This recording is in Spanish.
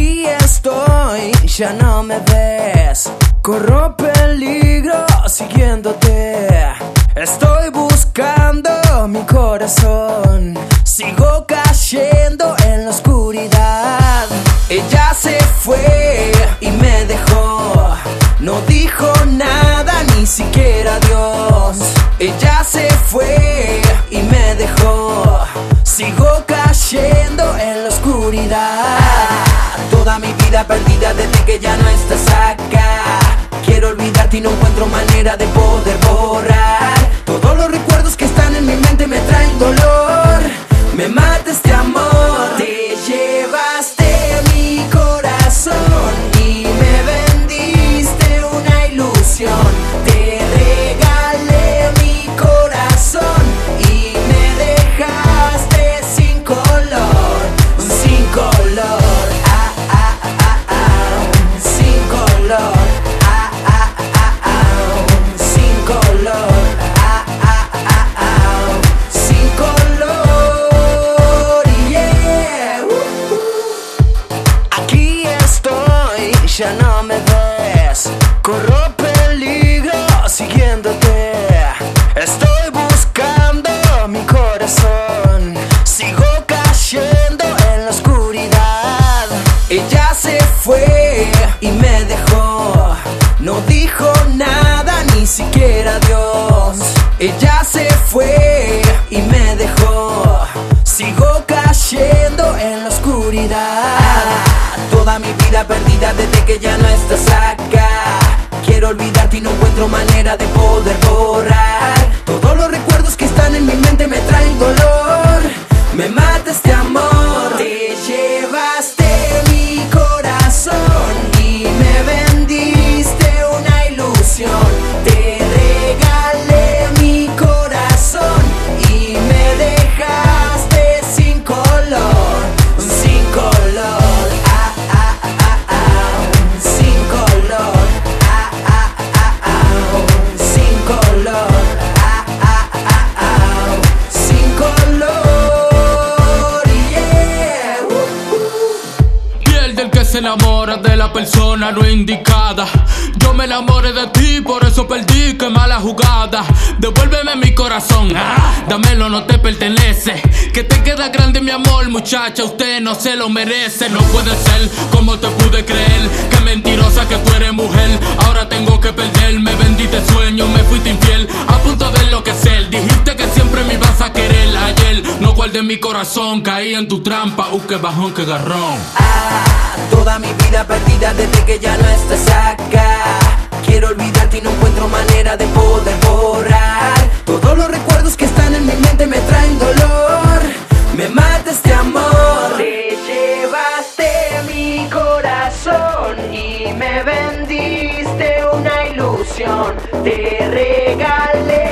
Aquí estoy, ya no me ves. Corro peligro siguiéndote. Estoy buscando mi corazón. Sigo cayendo en la oscuridad. Ella se fue y me dejó. No dijo nada, ni siquiera Dios. Ella se fue y me dejó. Sigo cayendo en la oscuridad. Toda mi vida perdida desde que ya no estás acá. Quiero olvidarte y no encuentro manera de poder borrar. Ya no me ves. Corro peligro siguiéndote. Estoy buscando mi corazón. Sigo cayendo en la oscuridad. Ella se fue y me dejó. Que ya no estás acá. Quiero olvidarte y no encuentro manera de poder borrar. Todos los recuerdos que están en mi mente me del que se enamora de la persona no indicada. Yo me enamoré de ti, por eso perdí, qué mala jugada. Devuélveme mi corazón, ah, dámelo, no te pertenece. Que te queda grande mi amor, muchacha, usted no se lo merece. No puede ser como te pude creer, que mentirosa que tú eres mujer. Ahora tengo que Guardé mi corazón, caí en tu trampa, uh, qué bajón, qué garrón. Ah, toda mi vida perdida desde que ya no estás acá. Quiero olvidarte y no encuentro manera de poder borrar. Todos los recuerdos que están en mi mente me traen dolor. Me mata este amor. Te llevaste mi corazón y me vendiste una ilusión. Te regalé